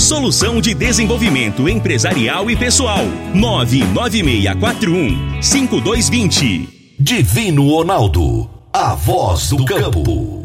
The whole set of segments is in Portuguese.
solução de desenvolvimento empresarial e pessoal. 99641 5220. Divino Ronaldo, a voz do campo.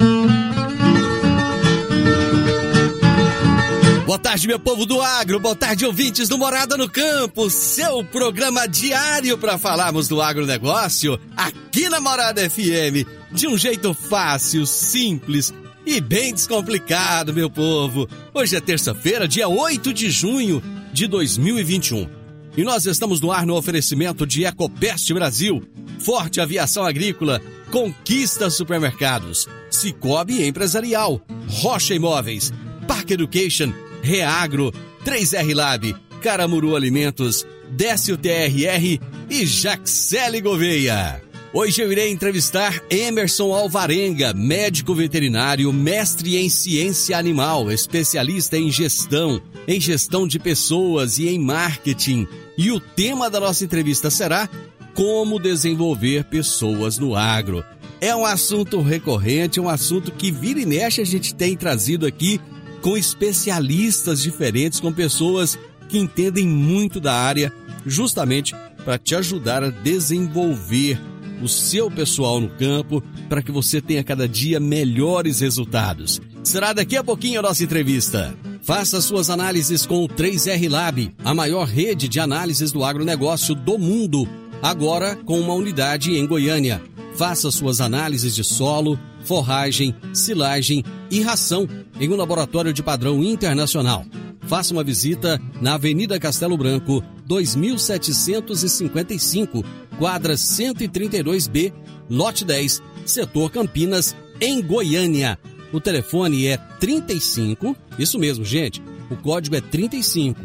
Boa tarde, meu povo do agro. Boa tarde, ouvintes do Morada no Campo. Seu programa diário para falarmos do agronegócio aqui na Morada FM. De um jeito fácil, simples e bem descomplicado, meu povo. Hoje é terça-feira, dia 8 de junho de 2021. E nós estamos no ar no oferecimento de Ecopest Brasil, Forte Aviação Agrícola, Conquista Supermercados, Cicobi Empresarial, Rocha Imóveis, Park Education, Reagro, 3R Lab, Caramuru Alimentos, Décio TRR e Jaxele Gouveia. Hoje eu irei entrevistar Emerson Alvarenga, médico veterinário, mestre em ciência animal, especialista em gestão, em gestão de pessoas e em marketing. E o tema da nossa entrevista será como desenvolver pessoas no agro. É um assunto recorrente, é um assunto que vira e mexe a gente tem trazido aqui com especialistas diferentes, com pessoas que entendem muito da área, justamente para te ajudar a desenvolver o seu pessoal no campo, para que você tenha cada dia melhores resultados. Será daqui a pouquinho a nossa entrevista. Faça suas análises com o 3R Lab, a maior rede de análises do agronegócio do mundo, agora com uma unidade em Goiânia. Faça suas análises de solo, forragem, silagem e ração em um laboratório de padrão internacional. Faça uma visita na Avenida Castelo Branco, 2755, quadra 132B, lote 10, setor Campinas, em Goiânia. O telefone é 35, isso mesmo, gente. O código é 35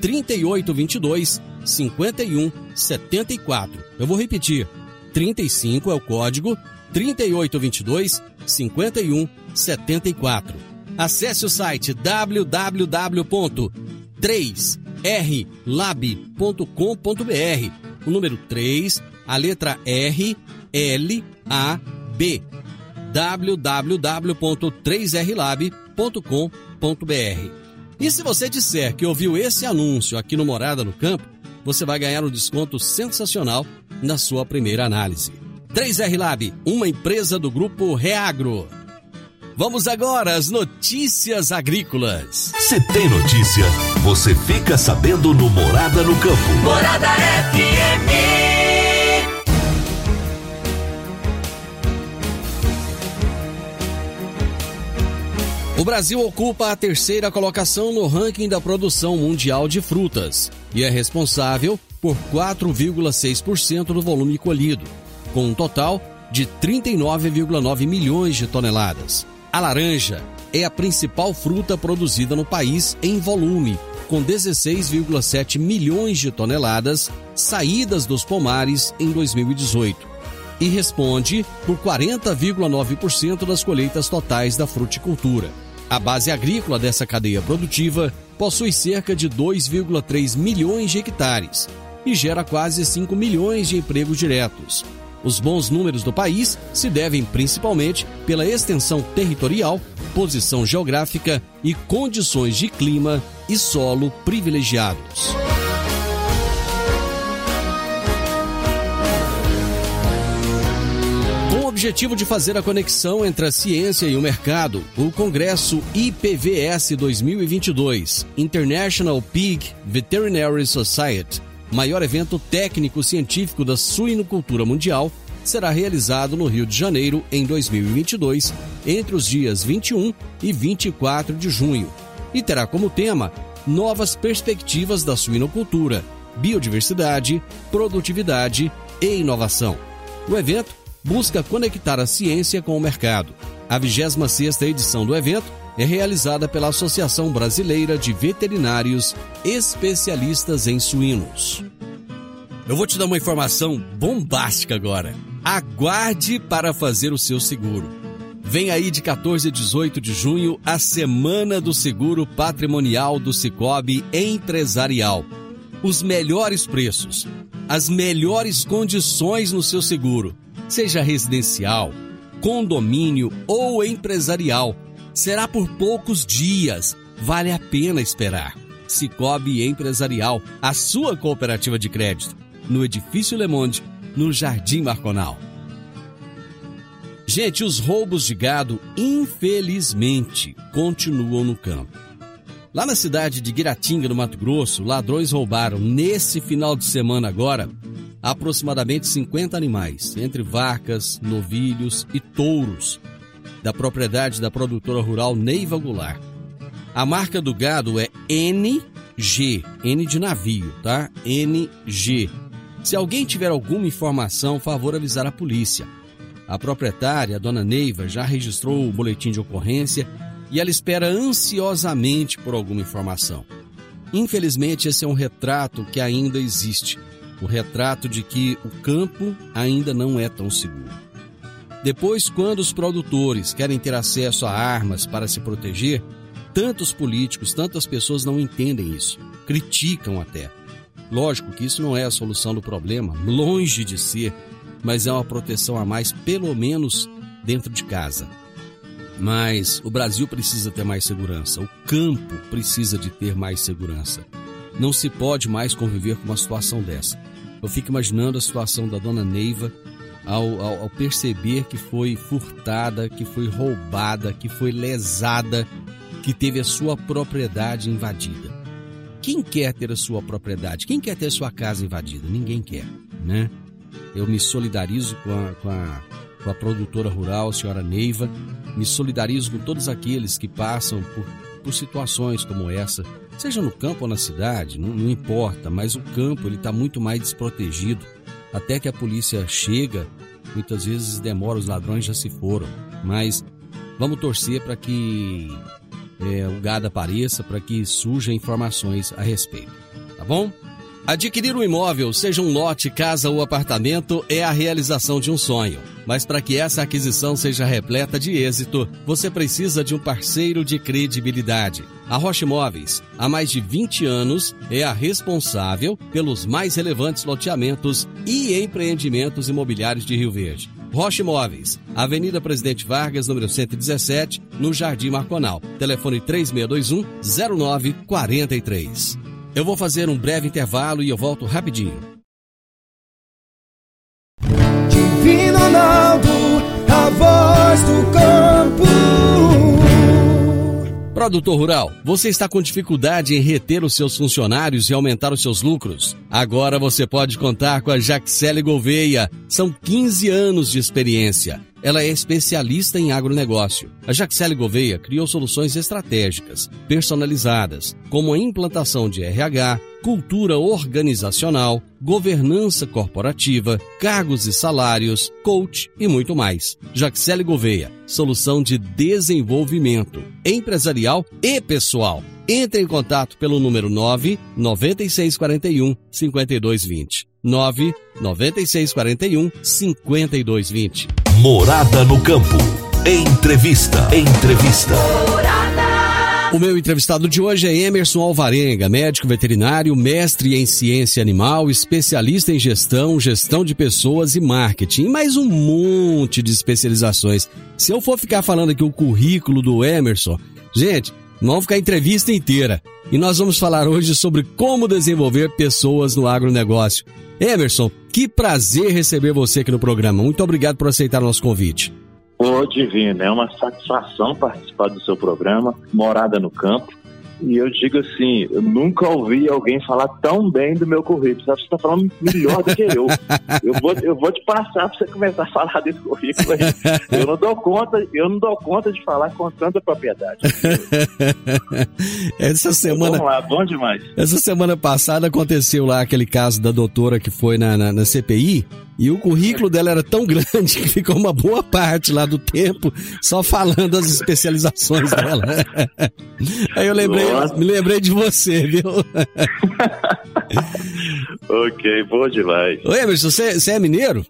3822 5174. Eu vou repetir. 35 é o código 3822 5174. Acesse o site www.3rlab.com.br. O número 3, a letra R, L, A, B. www.3rlab.com.br. E se você disser que ouviu esse anúncio aqui no Morada no Campo, você vai ganhar um desconto sensacional na sua primeira análise. 3R Lab, uma empresa do grupo Reagro. Vamos agora às notícias agrícolas. Se tem notícia, você fica sabendo no Morada no Campo. Morada FM. O Brasil ocupa a terceira colocação no ranking da produção mundial de frutas e é responsável por 4,6% do volume colhido, com um total de 39,9 milhões de toneladas. A laranja é a principal fruta produzida no país em volume, com 16,7 milhões de toneladas saídas dos pomares em 2018 e responde por 40,9% das colheitas totais da fruticultura. A base agrícola dessa cadeia produtiva possui cerca de 2,3 milhões de hectares e gera quase 5 milhões de empregos diretos. Os bons números do país se devem principalmente pela extensão territorial, posição geográfica e condições de clima e solo privilegiados. Com o objetivo de fazer a conexão entre a ciência e o mercado, o Congresso IPVS 2022, International Pig Veterinary Society, maior evento técnico-científico da suinocultura mundial, será realizado no Rio de Janeiro em 2022, entre os dias 21 e 24 de junho, e terá como tema Novas Perspectivas da Suinocultura, Biodiversidade, Produtividade e Inovação. O evento busca conectar a ciência com o mercado. A 26ª edição do evento é realizada pela Associação Brasileira de Veterinários Especialistas em Suínos. Eu vou te dar uma informação bombástica agora. Aguarde para fazer o seu seguro. Vem aí de 14 a 18 de junho a Semana do Seguro Patrimonial do Cicobi Empresarial. Os melhores preços, as melhores condições no seu seguro, seja residencial, condomínio ou empresarial. Será por poucos dias. Vale a pena esperar. Cicobi Empresarial, a sua cooperativa de crédito, no Edifício Le Monde, no Jardim Marconal. Gente, os roubos de gado, infelizmente, continuam no campo. Lá na cidade de Guiratinga, no Mato Grosso, ladrões roubaram nesse final de semana agora aproximadamente 50 animais, entre vacas, novilhos e touros, da propriedade da produtora rural Neiva Goulart. A marca do gado é NG, N de navio, tá? NG. Se alguém tiver alguma informação, favor avisar a polícia. A proprietária, a dona Neiva, já registrou o boletim de ocorrência e ela espera ansiosamente por alguma informação. Infelizmente, esse é um retrato que ainda existe o retrato de que o campo ainda não é tão seguro. Depois, quando os produtores querem ter acesso a armas para se proteger, tantos políticos, tantas pessoas não entendem isso, criticam até. Lógico que isso não é a solução do problema, longe de ser, mas é uma proteção a mais, pelo menos dentro de casa. Mas o Brasil precisa ter mais segurança, o campo precisa de ter mais segurança. Não se pode mais conviver com uma situação dessa. Eu fico imaginando a situação da dona Neiva ao, ao, ao, perceber que foi furtada, que foi roubada, que foi lesada, que teve a sua propriedade invadida. Quem quer ter a sua propriedade? Quem quer ter a sua casa invadida? Ninguém quer, né? Eu me solidarizo com a, com a, com a produtora rural, a senhora Neiva, me solidarizo com todos aqueles que passam por, por situações como essa Seja no campo ou na cidade, não, não importa, mas o campo ele está muito mais desprotegido. Até que a polícia chega, muitas vezes demora, os ladrões já se foram. Mas vamos torcer para que é, o gado apareça, para que surjam informações a respeito. Tá bom? Adquirir um imóvel, seja um lote, casa ou apartamento, é a realização de um sonho. Mas para que essa aquisição seja repleta de êxito, você precisa de um parceiro de credibilidade. A Rocha Imóveis, há mais de 20 anos, é a responsável pelos mais relevantes loteamentos e empreendimentos imobiliários de Rio Verde. Rocha Imóveis, Avenida Presidente Vargas, número 117, no Jardim Marconal. Telefone 3621 0943. Eu vou fazer um breve intervalo e eu volto rapidinho. Divino Ronaldo, a voz do campo. Produtor Rural, você está com dificuldade em reter os seus funcionários e aumentar os seus lucros? Agora você pode contar com a Jaxele Gouveia. São 15 anos de experiência ela é especialista em agronegócio. A Jaxele Gouveia criou soluções estratégicas, personalizadas, como a implantação de RH, cultura organizacional, governança corporativa, cargos e salários, coach e muito mais. Jaxele Gouveia, solução de desenvolvimento empresarial e pessoal. Entre em contato pelo número 9 9641 5220. 9 9641 5220. Morada no campo. Entrevista. Entrevista. O meu entrevistado de hoje é Emerson Alvarenga, médico veterinário, mestre em ciência animal, especialista em gestão, gestão de pessoas e marketing, mais um monte de especializações. Se eu for ficar falando aqui o currículo do Emerson, gente, vamos ficar a entrevista inteira. E nós vamos falar hoje sobre como desenvolver pessoas no agronegócio. Emerson, que prazer receber você aqui no programa. Muito obrigado por aceitar nosso convite. Ô, Divino, é uma satisfação participar do seu programa, Morada no Campo. E eu digo assim, eu nunca ouvi alguém falar tão bem do meu currículo. Você está falando melhor do que eu. Eu vou, eu vou te passar para você começar a falar desse currículo aí. Eu não dou conta, eu não dou conta de falar com tanta propriedade. Essa semana. Vamos lá, bom demais. Essa semana passada aconteceu lá aquele caso da doutora que foi na, na, na CPI e o currículo dela era tão grande que ficou uma boa parte lá do tempo só falando as especializações dela. Aí eu lembrei, me lembrei de você, viu? ok, bom demais. Oi, Emerson, você, você é mineiro?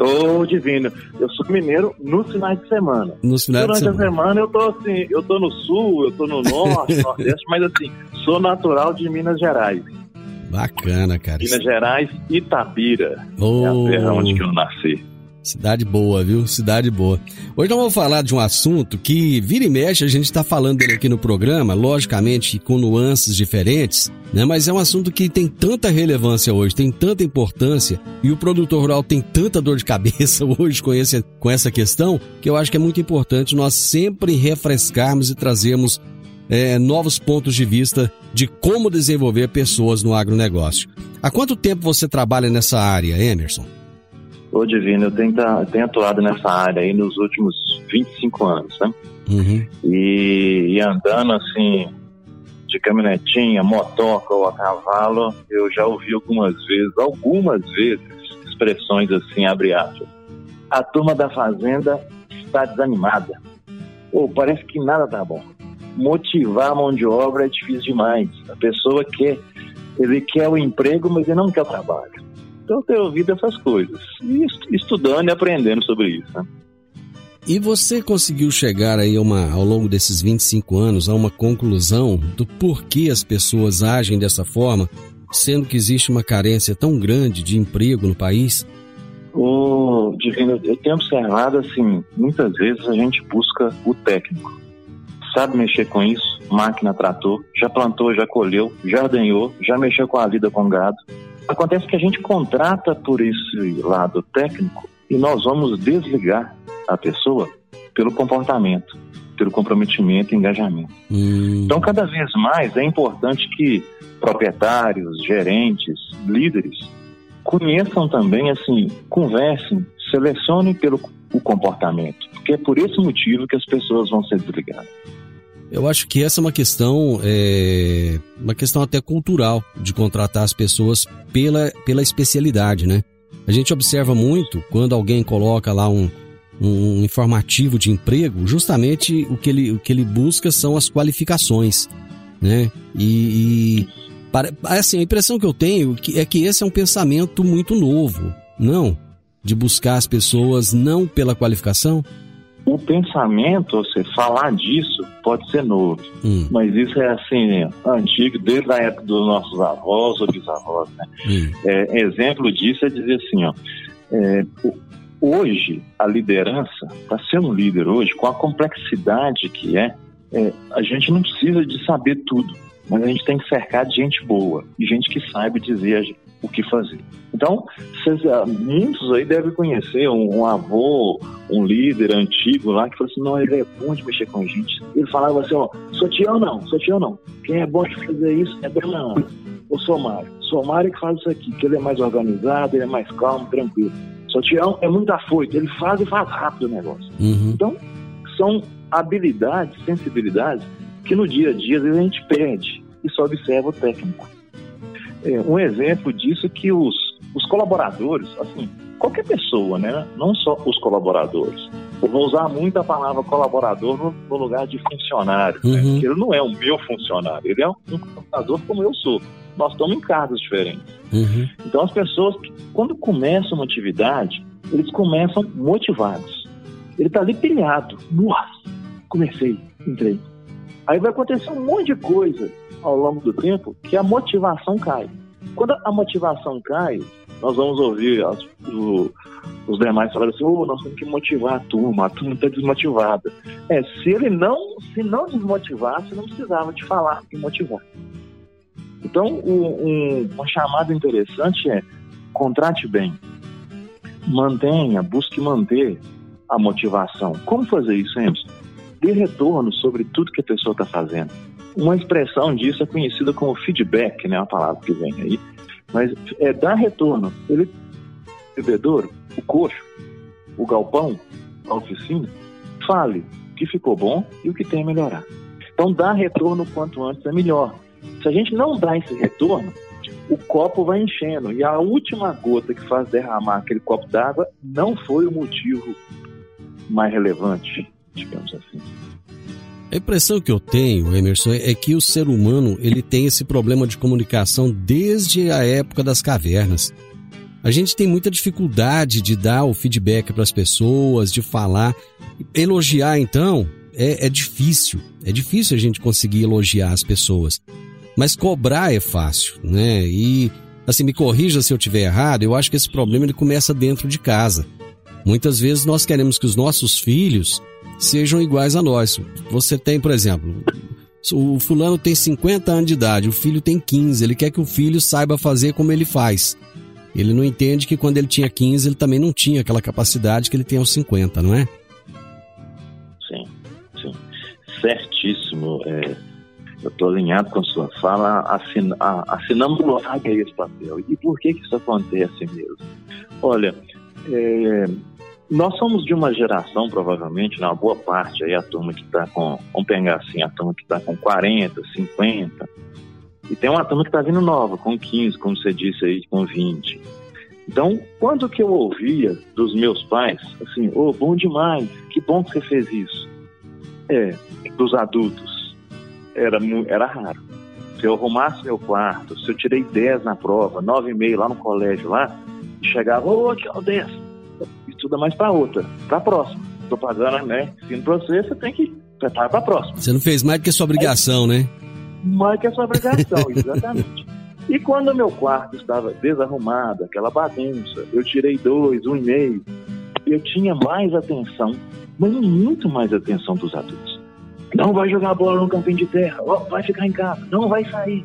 Ô, divino. Eu sou mineiro nos finais de semana. Nos finais Durante de semana. a semana eu tô assim, eu tô no sul, eu tô no norte, nordeste, mas assim, sou natural de Minas Gerais. Bacana, cara. Minas Gerais, Itabira. Oh. É a terra onde que eu nasci. Cidade boa, viu? Cidade boa. Hoje nós vamos falar de um assunto que vira e mexe, a gente está falando dele aqui no programa, logicamente com nuances diferentes, né? Mas é um assunto que tem tanta relevância hoje, tem tanta importância, e o produtor rural tem tanta dor de cabeça hoje com, esse, com essa questão, que eu acho que é muito importante nós sempre refrescarmos e trazermos é, novos pontos de vista de como desenvolver pessoas no agronegócio. Há quanto tempo você trabalha nessa área, Emerson? Ô, Divino, eu tenho, tenho atuado nessa área aí nos últimos 25 anos, né? Uhum. E, e andando assim, de caminhonetinha, motoca ou a cavalo, eu já ouvi algumas vezes, algumas vezes, expressões assim, abre aspas. A turma da fazenda está desanimada. Ou parece que nada tá bom. Motivar a mão de obra é difícil demais. A pessoa quer, ele quer o emprego, mas ele não quer o trabalho. Então eu tenho ouvido essas coisas. E est- estudando e aprendendo sobre isso, né? E você conseguiu chegar aí uma, ao longo desses 25 anos a uma conclusão do porquê as pessoas agem dessa forma, sendo que existe uma carência tão grande de emprego no país? O Divino, eu tenho observado assim, muitas vezes a gente busca o técnico. Sabe mexer com isso, máquina, trator, já plantou, já colheu, já ordenhou, já mexeu com a vida com gado. Acontece que a gente contrata por esse lado técnico e nós vamos desligar a pessoa pelo comportamento, pelo comprometimento e engajamento. Hum, Então, cada vez mais é importante que proprietários, gerentes, líderes conheçam também, assim, conversem, selecionem pelo o comportamento, porque é por esse motivo que as pessoas vão ser desligadas. Eu acho que essa é uma questão, é, uma questão até cultural de contratar as pessoas pela, pela especialidade, né? A gente observa muito quando alguém coloca lá um, um informativo de emprego, justamente o que ele, o que ele busca são as qualificações, né? E, e para- assim, a impressão que eu tenho que- é que esse é um pensamento muito novo, não? De buscar as pessoas não pela qualificação? O pensamento, você falar disso, pode ser novo, Hum, mas isso é assim, antigo, desde a época dos nossos avós ou bisavós, né? hum, É, exemplo disso é dizer assim, ó, é, hoje a liderança, para ser um líder hoje, com a complexidade que é, é, a gente não precisa de saber tudo, mas a gente tem que cercar de gente boa e gente que saiba dizer o que fazer. Então, vocês, ah, muitos aí devem conhecer um, um avô, um líder antigo lá que falou assim, não, ele é bom de mexer com gente. Ele falava assim, ó, sou tio não, sou tio não. Quem é bom de fazer isso é Bernardo o Somário. Somário que faz isso aqui, que ele é mais organizado, ele é mais calmo, tranquilo. Sotião é muito afoito, ele faz e faz rápido o negócio. uhum. Então, são habilidades, sensibilidades que no dia a dia às vezes a gente perde e só observa o técnico. É, um exemplo disso é que os, os colaboradores, assim, qualquer pessoa, né? Não só os colaboradores. Eu vou usar muito a palavra colaborador no, no lugar de funcionário. né? Uhum. Porque ele não é o meu funcionário, ele é um colaborador como eu sou. Nós estamos em cargos diferentes. Uhum. Então as pessoas, quando começam uma atividade, eles começam motivados. Ele está ali pilhado. Nossa, comecei, entrei. Aí vai acontecer um monte de coisa ao longo do tempo que a motivação cai. Quando a motivação cai, nós vamos ouvir as- o- os demais falando assim, "Ô, nós temos que motivar a turma, a turma está desmotivada. É, se ele não, se não desmotivasse, não precisava de falar e motivar. Então, um, um- uma chamada interessante é contrate bem, mantenha, busque manter a motivação. Como fazer isso, Emerson? Dê retorno sobre tudo que a pessoa está fazendo. Uma expressão disso é conhecida como feedback, né? A palavra que vem aí. Mas é dar retorno. Ele, o bebedouro, o coxo, o galpão, a oficina, fale o que ficou bom e o que tem a melhorar. Então, dar retorno quanto antes é melhor. Se a gente não dá esse retorno, o copo vai enchendo. E a última gota que faz derramar aquele copo d'água não foi o motivo mais relevante, digamos assim. A impressão que eu tenho, Emerson, é que o ser humano ele tem esse problema de comunicação desde a época das cavernas. A gente tem muita dificuldade de dar o feedback para as pessoas, de falar. Elogiar, então, é, é difícil. É difícil a gente conseguir elogiar as pessoas. Mas cobrar é fácil, né? E, assim, me corrija se eu tiver errado, eu acho que esse problema ele começa dentro de casa. Muitas vezes nós queremos que os nossos filhos sejam iguais a nós. Você tem, por exemplo, o fulano tem 50 anos de idade, o filho tem 15, ele quer que o filho saiba fazer como ele faz. Ele não entende que quando ele tinha 15, ele também não tinha aquela capacidade que ele tem aos 50, não é? Sim, sim. Certíssimo. É, eu estou alinhado com a sua fala, assin, assinamos logo esse papel. E por que, que isso acontece mesmo? Olha, é, nós somos de uma geração, provavelmente, na boa parte, aí a turma que está com, vamos pegar assim, a turma que está com 40, 50, e tem uma turma que está vindo nova, com 15, como você disse aí, com 20. Então, quando que eu ouvia dos meus pais, assim, ô, oh, bom demais, que bom que você fez isso. É, dos adultos, era, era raro. Se eu arrumasse meu quarto, se eu tirei 10 na prova, 9,5 lá no colégio lá, chegava, ô, oh, tchau, 10 estuda mais para outra, para a próxima. Estou pagando, né? Sendo para você, você tem que preparar para a próxima. Você não fez mais do que a sua obrigação, né? Mais que a sua obrigação, exatamente. E quando o meu quarto estava desarrumado, aquela bagunça, eu tirei dois, um e meio, eu tinha mais atenção, mas muito mais atenção dos adultos. Não vai jogar bola no campinho de terra, vai ficar em casa, não vai sair.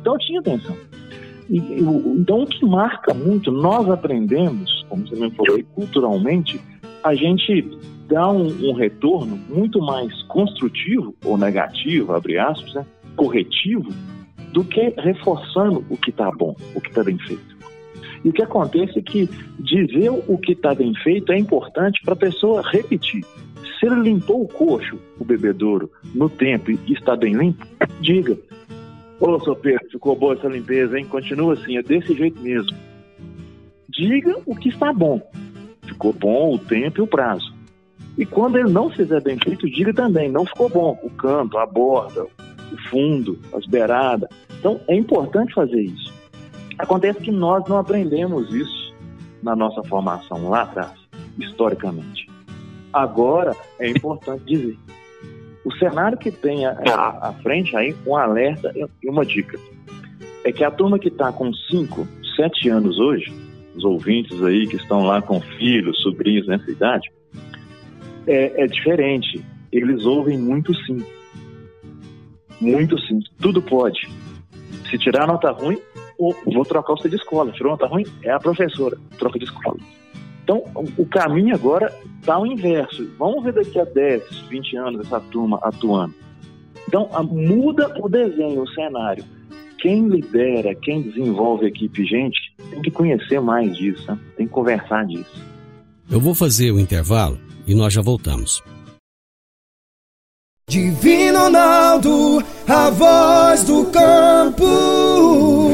Então eu tinha atenção. Então, o que marca muito, nós aprendemos, como você me falou, culturalmente, a gente dá um, um, retorno muito mais construtivo ou negativo, abre aspas, né, corretivo, do que reforçando o que está bom, o que está bem feito. E o que acontece é que dizer o que está bem feito é importante para a pessoa repetir. Se ele limpou o coxo, o bebedouro, no tempo e está bem limpo, diga. Ô, seu Pedro, ficou boa essa limpeza, hein? Continua assim, é desse jeito mesmo. Diga o que está bom. Ficou bom o tempo e o prazo. E quando ele não fizer bem feito, diga também, não ficou bom. O canto, a borda, o fundo, as beiradas. Então, é importante fazer isso. Acontece que nós não aprendemos isso na nossa formação lá atrás, historicamente. Agora, é importante dizer. O cenário que tem à, frente aí, um alerta e uma dica. É que a turma que está com 5, 7 anos hoje, os ouvintes aí que estão lá com filhos, sobrinhos nessa idade, é, é diferente. Eles ouvem muito sim. Muito sim. Tudo pode. Se tirar nota ruim, vou trocar você de escola. Tirou nota ruim? É a professora. Troca de escola. Então, o caminho agora está ao inverso. Vamos ver daqui a 10, 20 anos essa turma atuando. Então, muda o desenho, o cenário. Quem lidera, quem desenvolve a equipe, gente, tem que conhecer mais disso, né? tem que conversar disso. Eu vou fazer o intervalo e nós já voltamos. Divino Ronaldo, a voz do campo.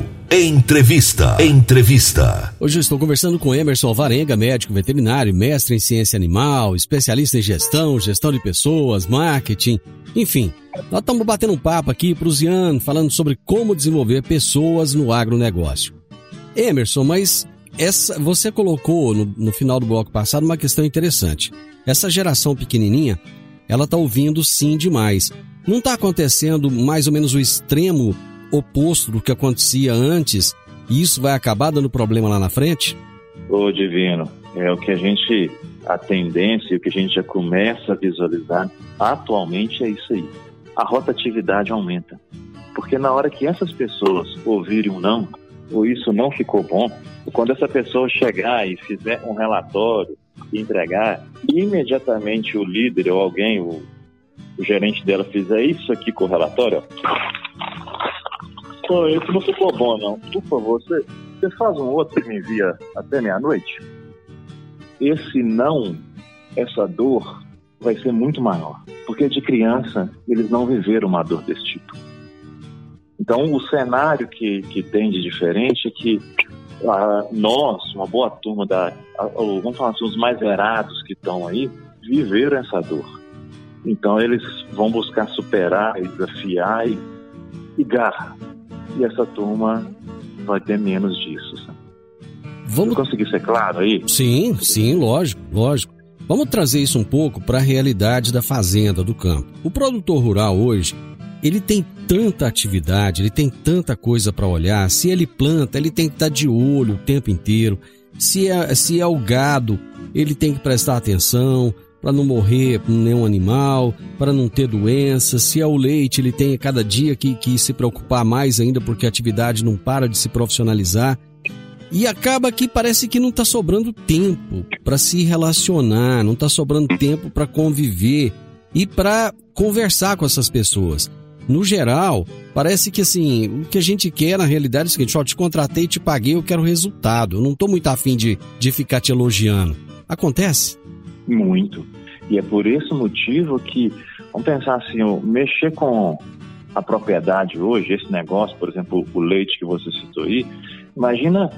Entrevista. Entrevista. Hoje eu estou conversando com Emerson Alvarenga, médico veterinário, mestre em ciência animal, especialista em gestão, gestão de pessoas, marketing, enfim. Nós estamos batendo um papo aqui para o Zian, falando sobre como desenvolver pessoas no agronegócio. Emerson, mas essa, você colocou no, no final do bloco passado uma questão interessante. Essa geração pequenininha, ela está ouvindo sim demais. Não está acontecendo mais ou menos o extremo oposto do que acontecia antes e isso vai acabar dando problema lá na frente? Ô Divino, é o que a gente, a tendência, o que a gente já começa a visualizar atualmente é isso aí. A rotatividade aumenta. Porque na hora que essas pessoas ouvirem um não, ou isso não ficou bom, quando essa pessoa chegar e fizer um relatório e entregar, imediatamente o líder ou alguém, o, o gerente dela fizer isso aqui com o relatório, Isso não ficou bom, não. Por favor, você, você faz um outro e me envia até meia-noite? Esse não, essa dor, vai ser muito maior. Porque de criança, eles não viveram uma dor desse tipo. Então, o cenário que, que tem de diferente é que nós, uma boa turma da. Vamos falar assim, os mais verados que estão aí, viveram essa dor. Então, eles vão buscar superar desafiar e, e garra e essa turma vai ter menos disso. Sabe? Vamos conseguir ser claro aí? Sim, sim, lógico, lógico. Vamos trazer isso um pouco para a realidade da fazenda, do campo. O produtor rural hoje, ele tem tanta atividade, ele tem tanta coisa para olhar. Se ele planta, ele tem que estar tá de olho o tempo inteiro. Se é, se é o gado, ele tem que prestar atenção para não morrer nenhum animal, para não ter doenças. Se é o leite, ele tem cada dia que, que se preocupar mais ainda porque a atividade não para de se profissionalizar. E acaba que parece que não está sobrando tempo para se relacionar, não está sobrando tempo para conviver e para conversar com essas pessoas. No geral, parece que assim, o que a gente quer na realidade é o seguinte: ó, te contratei, te paguei, eu quero resultado. Eu não estou muito afim de, de ficar te elogiando. Acontece? Muito. E é por esse motivo que, vamos pensar assim, mexer com a propriedade hoje, esse negócio, por exemplo, o leite que você citou aí, imagina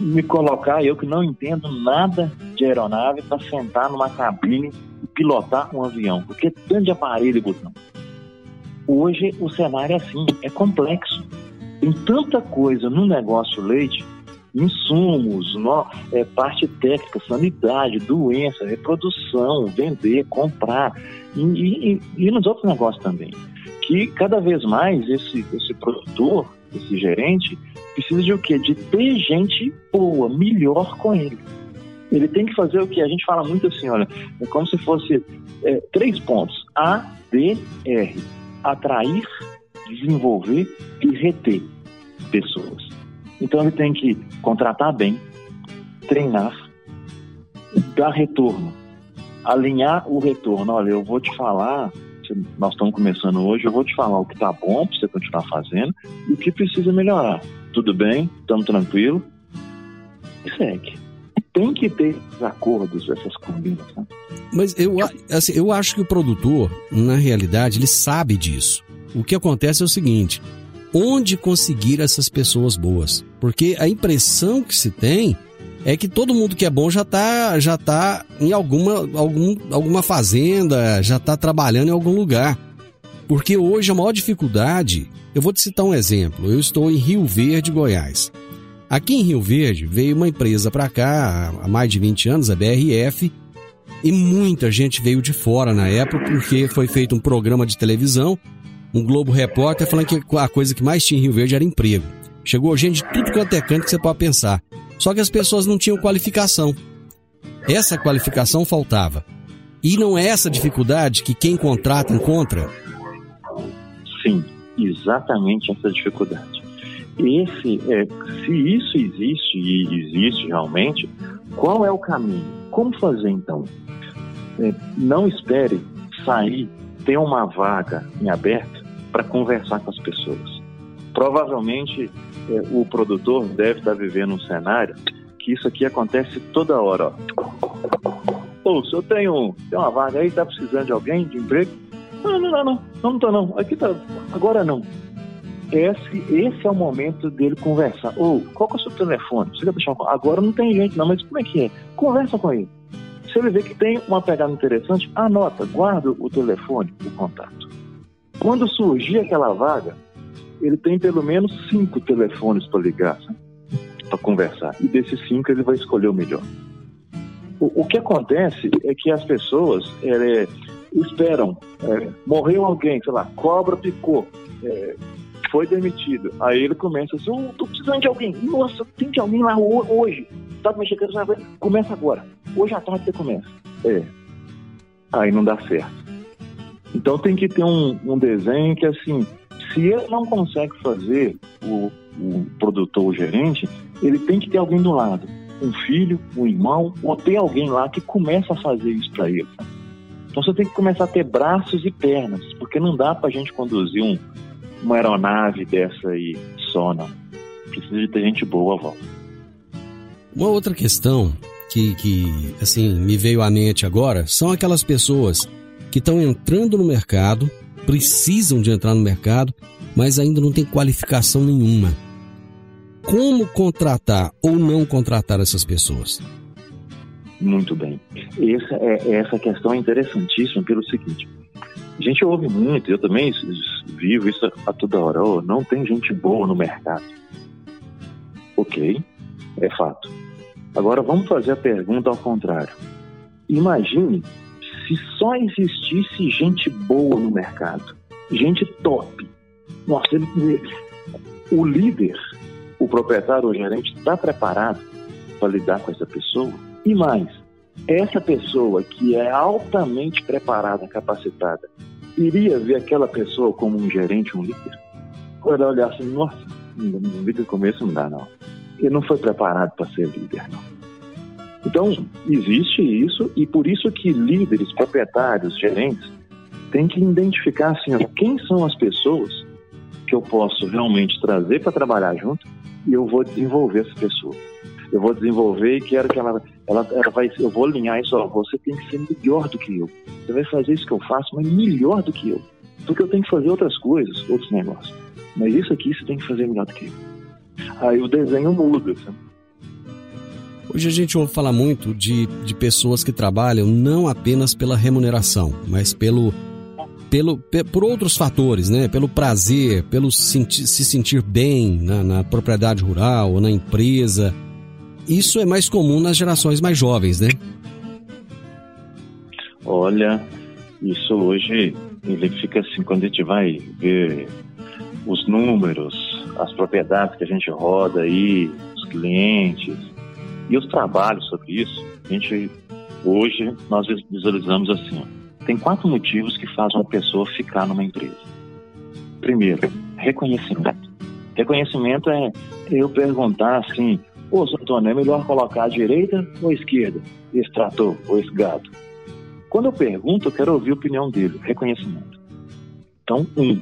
me colocar, eu que não entendo nada de aeronave, para sentar numa cabine e pilotar um avião, porque tanto de aparelho e botão. Hoje o cenário é assim, é complexo. Tem tanta coisa no negócio leite insumos, no, é, parte técnica, sanidade, doença, reprodução, vender, comprar e, e, e, nos outros negócios também. Que cada vez mais esse, esse produtor, esse gerente, precisa de o quê? De ter gente boa, melhor com ele. Ele tem que fazer o que a gente fala muito assim, olha, é como se fosse é, três pontos: A, D, R. Atrair, desenvolver e reter pessoas. Então ele tem que contratar bem, treinar, dar retorno, alinhar o retorno. Olha, eu vou te falar, nós estamos começando hoje, eu vou te falar o que está bom para você continuar fazendo e o que precisa melhorar. Tudo bem? Estamos tranquilo? E segue. Tem que ter acordos, essas combinações. Né? Mas eu, assim, eu acho que o produtor, na realidade, ele sabe disso. O que acontece é o seguinte: onde conseguir essas pessoas boas. Porque a impressão que se tem é que todo mundo que é bom já está já tá em alguma, algum, alguma fazenda, já está trabalhando em algum lugar. Porque hoje a maior dificuldade, eu vou te citar um exemplo. Eu estou em Rio Verde, Goiás. Aqui em Rio Verde veio uma empresa para cá há mais de 20 anos, a BRF, e muita gente veio de fora na época porque foi feito um programa de televisão um Globo Repórter falando que a coisa que mais tinha em Rio Verde era emprego. Chegou gente de tudo quanto é canto que você pode pensar. Só que as pessoas não tinham qualificação. Essa qualificação faltava. E não é essa dificuldade que quem contrata encontra? Sim, exatamente essa dificuldade. Esse, é, se isso existe e existe realmente, qual é o caminho? Como fazer então? É, não espere sair, ter uma vaga em aberto para conversar com as pessoas. Provavelmente é, o produtor deve estar vivendo um cenário que isso aqui acontece toda hora. Pô, se eu tenho, tem uma vaga aí, está precisando de alguém, de emprego? Não, não, não, não, não, não tô não. Aqui tá, agora não. Esse, esse é o momento dele conversar. Ou, qual que é o seu telefone? Você quer deixar um... Agora não tem gente não, mas como é que é? Conversa com ele. Se ele vê que tem uma pegada interessante, anota, guarda o telefone, o contato. Quando surgir aquela vaga, ele tem pelo menos cinco telefones para ligar, para conversar. E desses cinco ele vai escolher o melhor. O, o, que acontece é que as pessoas, é, esperam. É, morreu alguém, sei lá, cobra picou, é, foi demitido. Aí ele começa assim, oh, tô precisando de alguém. Nossa, tem de alguém lá hoje. Tá mexendo, começa agora. Hoje à tarde você começa. É. Aí não dá certo. Então tem que ter um, um desenho que assim, se ele não consegue fazer o, o produtor, o gerente, ele tem que ter alguém do lado. Um filho, um irmão, ou ter alguém lá que começa a fazer isso para ele. Então você tem que começar a ter braços e pernas, porque não dá para a gente conduzir um, uma aeronave dessa aí só, não. Precisa de ter gente boa volta. Uma outra questão que, que assim me veio à mente agora são aquelas pessoas que estão entrando no mercado, precisam de entrar no mercado, mas ainda não tem qualificação nenhuma. Como contratar ou não contratar essas pessoas? Muito bem. Essa, é, essa questão é interessantíssima pelo seguinte. A gente ouve muito, eu também vivo isso a toda hora. Oh, não tem gente boa no mercado. Ok, é fato. Agora vamos fazer a pergunta ao contrário. Imagine se só existisse gente boa no mercado, gente top. Nossa, ele, o líder, o proprietário, o gerente está preparado para lidar com essa pessoa? E mais, essa pessoa que é altamente preparada, capacitada, iria ver aquela pessoa como um gerente, um líder? Ou ela olhar assim, nossa, no começo não dá não. Ele não foi preparado para ser líder, não. Então, existe isso e por isso que líderes, proprietários, gerentes, têm que identificar assim, quem são as pessoas que eu posso realmente trazer para trabalhar junto e eu vou desenvolver essa pessoa. Eu vou desenvolver e quero que ela, ela, ela vai, eu vou alinhar isso, ó, você tem que ser melhor do que eu. Você vai fazer isso que eu faço, mas melhor do que eu. Porque eu tenho que fazer outras coisas, outros negócios. Mas isso aqui você tem que fazer melhor do que eu. Aí o desenho muda. Sabe? Hoje a gente ouve falar muito de, de pessoas que trabalham não apenas pela remuneração, mas pelo, pelo, por outros fatores, né? Pelo prazer, pelo senti se sentir bem na, na propriedade rural ou na empresa. Isso é mais comum nas gerações mais jovens, né? Olha, isso hoje ele fica assim, quando a gente vai ver os números, as propriedades que a gente roda aí, os clientes, e os trabalhos sobre isso, a gente hoje nós visualizamos assim, tem quatro motivos que fazem uma pessoa ficar numa empresa. Primeiro, reconhecimento. Reconhecimento é eu perguntar assim, ô Antônio, é melhor colocar a direita ou a esquerda? Esse trator ou esse gado? Quando eu pergunto, eu quero ouvir a opinião dele, reconhecimento. Então, um.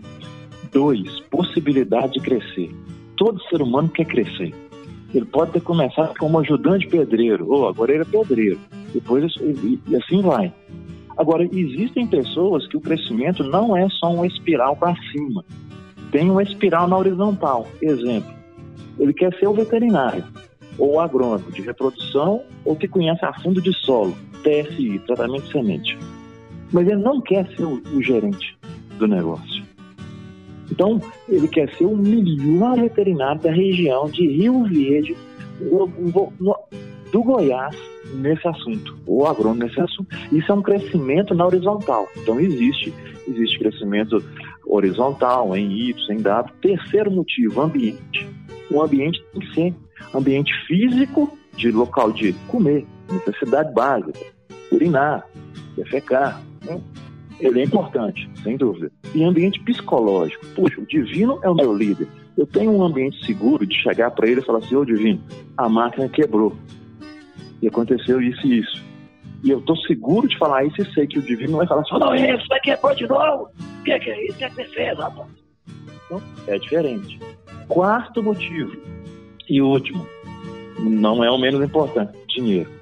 Dois, possibilidade de crescer. Todo ser humano quer crescer. Ele pode ter começado como ajudante pedreiro, ou agora ele é pedreiro, depois e, e assim vai. Agora, existem pessoas que o crescimento não é só uma espiral para cima, tem uma espiral na horizontal. Exemplo, ele quer ser o veterinário, ou agrônomo de reprodução, ou que conhece a fundo de solo, TSI, tratamento de semente. Mas ele não quer ser o, o gerente do negócio. Então, ele quer ser o melhor veterinário da região de Rio Verde, do Goiás, nesse assunto, ou agrônomo nesse assunto. Isso é um crescimento na horizontal. Então, existe, existe crescimento horizontal, em Y, em W. Terceiro motivo, ambiente. O ambiente tem que ser ambiente físico, de local de comer, necessidade básica, urinar, defecar. Né? Ele é importante, sem dúvida. E ambiente psicológico. Puxa, o divino é o meu líder. Eu tenho um ambiente seguro de chegar para ele e falar assim: Ô divino, a máquina quebrou. E aconteceu isso e isso. E eu estou seguro de falar isso e sei que o divino não vai falar assim: não, isso vai quebrar de novo. O que é, que é isso? O que é que você fez, rapaz? Então, é diferente. Quarto motivo e último, não é o menos importante: dinheiro.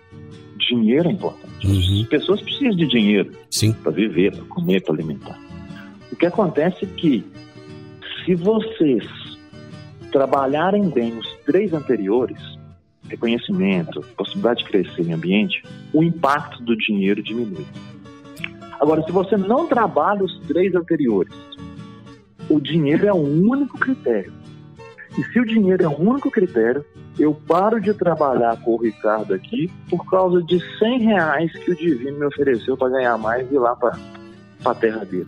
Dinheiro é importante. Uhum. As pessoas precisam de dinheiro para viver, para comer, para alimentar. O que acontece é que, se vocês trabalharem bem os três anteriores, reconhecimento, possibilidade de crescer em ambiente, o impacto do dinheiro diminui. Agora, se você não trabalha os três anteriores, o dinheiro é o único critério. E se o dinheiro é o único critério, eu paro de trabalhar com o Ricardo aqui por causa de 100 reais que o Divino me ofereceu para ganhar mais e ir lá para a terra dele.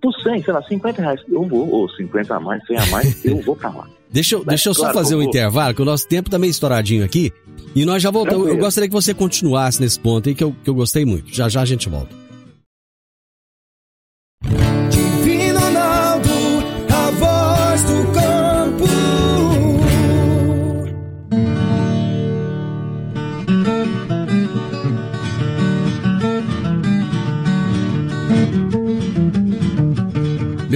Por 100, sei lá, 50 reais, eu vou, ou 50 a mais, 100 a mais, eu vou para lá. Deixa eu, deixa eu só fazer um intervalo, que o nosso tempo tá meio estouradinho aqui. E nós já voltamos. Eu gostaria que você continuasse nesse ponto aí, que eu, que eu gostei muito. Já já a gente volta.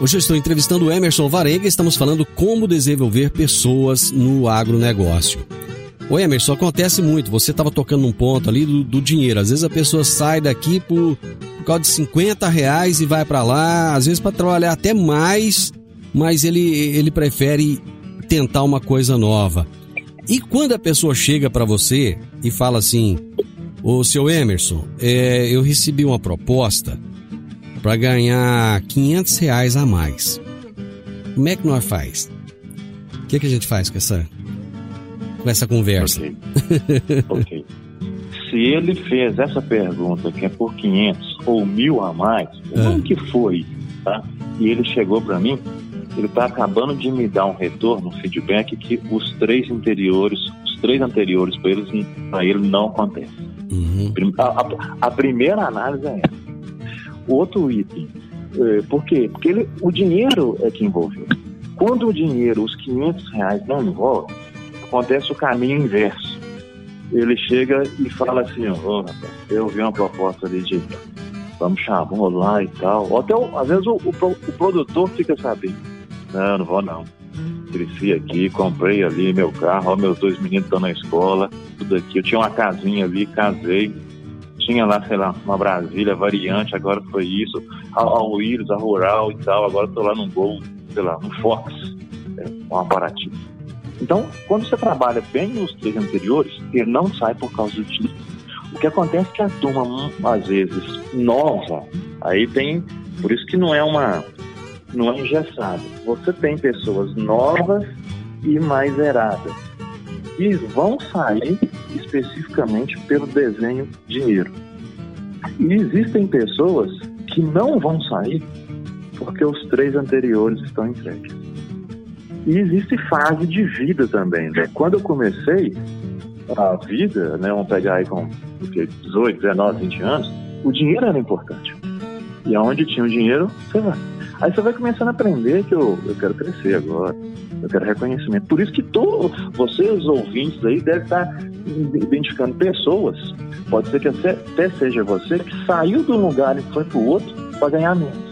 Hoje eu estou entrevistando o Emerson Varenga e estamos falando como desenvolver pessoas no agronegócio. Ô Emerson, acontece muito. Você estava tocando num ponto ali do, do, dinheiro. Às vezes a pessoa sai daqui por, por causa de 50 reais e vai para lá, às vezes para trabalhar até mais, mas ele, ele prefere tentar uma coisa nova. E quando a pessoa chega para você e fala assim: Ô seu Emerson, é, eu recebi uma proposta para ganhar 500 reais a mais. Como é que nós faz? O que, que a gente faz com essa, com essa conversa? Ok. okay. Se ele fez essa pergunta que é por 500 ou mil a mais, ah. o que foi, tá? E ele chegou para mim, ele está acabando de me dar um retorno, um feedback que os três anteriores, os três anteriores para ele, ele não acontece. Uhum. A, a, a primeira análise é essa outro item. É, por quê? Porque ele, o dinheiro é que envolveu. Quando o dinheiro, os 500 reais não envolve, acontece o caminho inverso. Ele chega e fala assim, oh, rapaz, eu vi uma proposta ali de vamos chamar lá e tal. Ou até, às vezes, o, o, o, produtor fica sabendo. Não, não vou não. Cresci aqui, comprei ali meu carro, ó, meus dois meninos estão na escola, tudo aqui. Eu tinha uma casinha ali, casei, tinha lá, sei lá, uma Brasília variante, agora foi isso, a, a Willis, a Rural e tal, agora estou lá no Gol, sei lá, no Fox, é, um aparativo. Então, quando você trabalha bem nos três anteriores, ele não sai por causa do. O que acontece é que a turma, às vezes, nova, aí tem, por isso que não é uma, não é engessado. Você tem pessoas novas e mais zeradas e vão sair especificamente pelo desenho dinheiro. E existem pessoas que não vão sair porque os três anteriores estão entregues. E existe fase de vida também. Né? Quando eu comecei a vida, né, vamos pegar aí com 18, 19, 20 anos, o dinheiro era importante. E aonde tinha o dinheiro, você vai. Aí você vai começando a aprender que eu, eu quero crescer agora, eu quero reconhecimento. Por isso que todos vocês, ouvintes aí, devem estar identificando pessoas, pode ser que até seja você, que saiu de um lugar e foi para o outro para ganhar menos.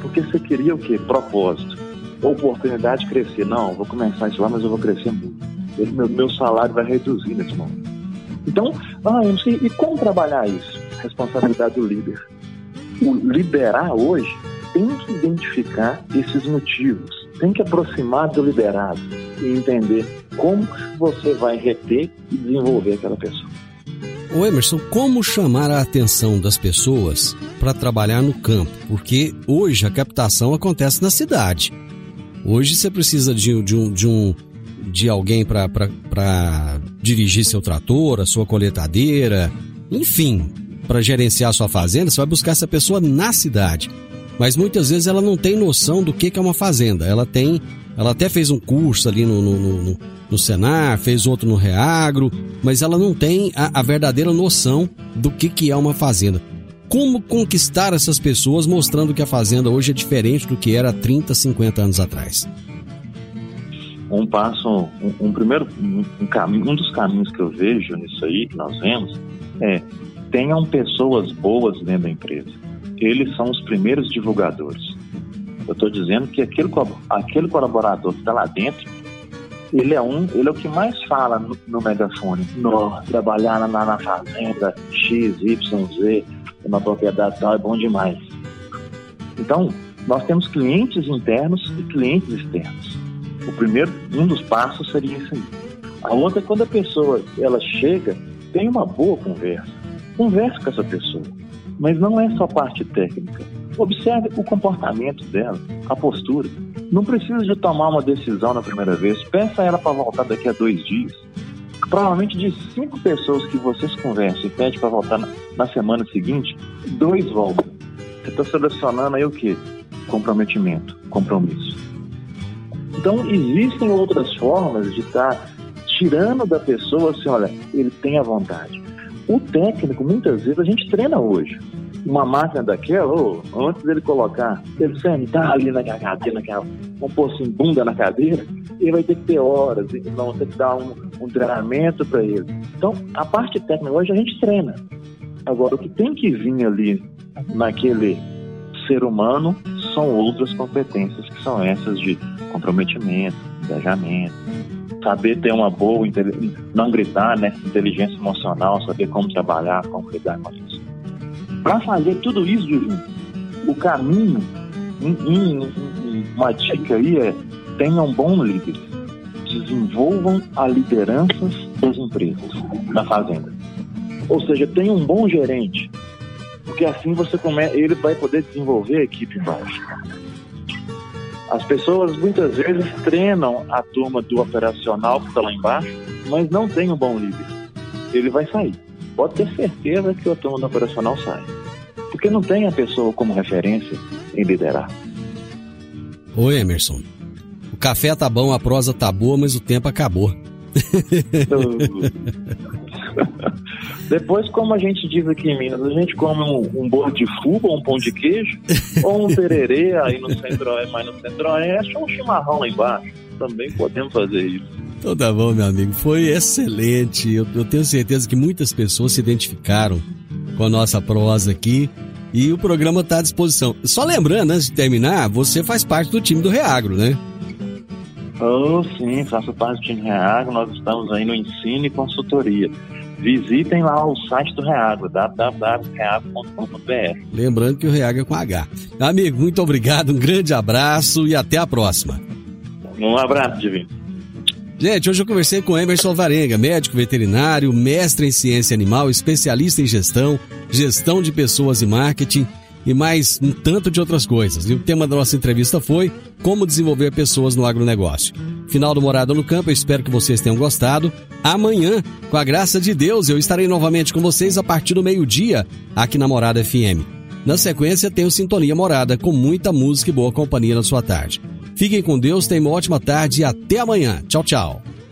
Porque você queria o quê? Propósito. Oportunidade de crescer. Não, vou começar isso lá, mas eu vou crescer muito. Meu, meu salário vai reduzir nesse momento. Então, ah, e como trabalhar isso? Responsabilidade do líder. O liderar hoje tem que identificar esses motivos, tem que aproximar do liderado e entender como você vai reter e desenvolver aquela pessoa. O Emerson, como chamar a atenção das pessoas para trabalhar no campo? Porque hoje a captação acontece na cidade. Hoje você precisa de, de um, de, um, de alguém para dirigir seu trator, a sua coletadeira, enfim, para gerenciar sua fazenda, você vai buscar essa pessoa na cidade mas muitas vezes ela não tem noção do que é uma fazenda. Ela tem, ela até fez um curso ali no, no, no, no Senar, fez outro no Reagro, mas ela não tem a, a verdadeira noção do que, que é uma fazenda. Como conquistar essas pessoas mostrando que a fazenda hoje é diferente do que era 30, 50 anos atrás? Um passo, um, um primeiro, um, um, caminho, um dos caminhos que eu vejo nisso aí, que nós vemos, é tenham pessoas boas dentro da empresa eles são os primeiros divulgadores. Eu estou dizendo que aquele, aquele colaborador que está lá dentro, ele é um, ele é o que mais fala no, no megafone. No, trabalhar na, na fazenda X, Y, Z, uma propriedade tal é bom demais. Então, nós temos clientes internos e clientes externos. O primeiro, um dos passos seria isso aí. A outra é quando a pessoa ela chega, tem uma boa conversa. Converse com essa pessoa. Mas não é só parte técnica. Observe o comportamento dela, a postura. Não precisa de tomar uma decisão na primeira vez. Peça ela para voltar daqui a dois dias. Provavelmente de cinco pessoas que vocês conversam e pede para voltar na, na semana seguinte, dois voltam. Você está selecionando aí o quê? Comprometimento, compromisso. Então, existem outras formas de estar tá tirando da pessoa assim, olha, ele tem a vontade. O técnico, muitas vezes, a gente treina hoje. Uma máquina daquela, oh, antes dele colocar, ele sentar ali naquela cadeira, naquela, vamos pôr assim, bunda na cadeira, ele vai ter que ter horas, então vamos ter que dar um, um treinamento para ele. Então, a parte técnica hoje a gente treina. Agora, o que tem que vir ali naquele ser humano são outras competências, que são essas de comprometimento, engajamento, saber ter uma boa, não gritar, né? Inteligência emocional, saber como trabalhar, como lidar com isso. Para fazer tudo isso, o caminho, uma dica aí é tenham bons líderes, desenvolvam a liderança das empresas, da fazenda. Ou seja, tenha um bom gerente, porque assim você come... ele vai poder desenvolver a equipe embaixo. As pessoas muitas vezes treinam a turma do operacional que está lá embaixo, mas não tem um bom líder. Ele vai sair. Pode ter certeza que a turma do operacional sai. Porque não tem a pessoa como referência em liderar. Oi, Emerson. O café tá bom, a prosa tá boa, mas o tempo acabou. Depois, como a gente diz aqui em Minas, a gente come um, um bolo de fubá, um pão de queijo, ou um tererê aí no centro-oeste, mas no centro-oeste, ou um chimarrão lá embaixo. Também podemos fazer isso. Então tá bom, meu amigo. Foi excelente. Eu, eu tenho certeza que muitas pessoas se identificaram com a nossa prosa aqui. E o programa está à disposição. Só lembrando, antes de terminar, você faz parte do time do Reagro, né? Oh, sim, faço parte do time Reagro. Nós estamos aí no ensino e consultoria visitem lá o site do Reagro, www.reagro.com.br. Lembrando que o Reagro é com H. Amigo, muito obrigado, um grande abraço e até a próxima. Um abraço, Divino. Gente, hoje eu conversei com Emerson Varenga, médico veterinário, mestre em ciência animal, especialista em gestão, gestão de pessoas e marketing e mais um tanto de outras coisas. E o tema da nossa entrevista foi como desenvolver pessoas no agronegócio. Final do Morada no Campo, eu espero que vocês tenham gostado. Amanhã, com a graça de Deus, eu estarei novamente com vocês a partir do meio-dia aqui na Morada FM. Na sequência, tenho Sintonia Morada, com muita música e boa companhia na sua tarde. Fiquem com Deus, tenham uma ótima tarde e até amanhã. Tchau, tchau.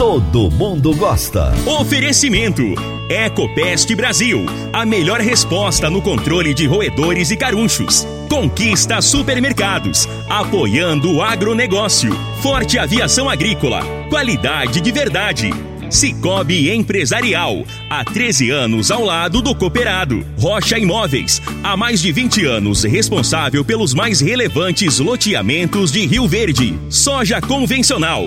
todo mundo gosta. Oferecimento: Ecopest Brasil. A melhor resposta no controle de roedores e carunchos. Conquista Supermercados. Apoiando o agronegócio. Forte Aviação Agrícola. Qualidade de verdade. Cicobi Empresarial, há 13 anos ao lado do cooperado. Rocha Imóveis, há mais de 20 anos responsável pelos mais relevantes loteamentos de Rio Verde. Soja convencional,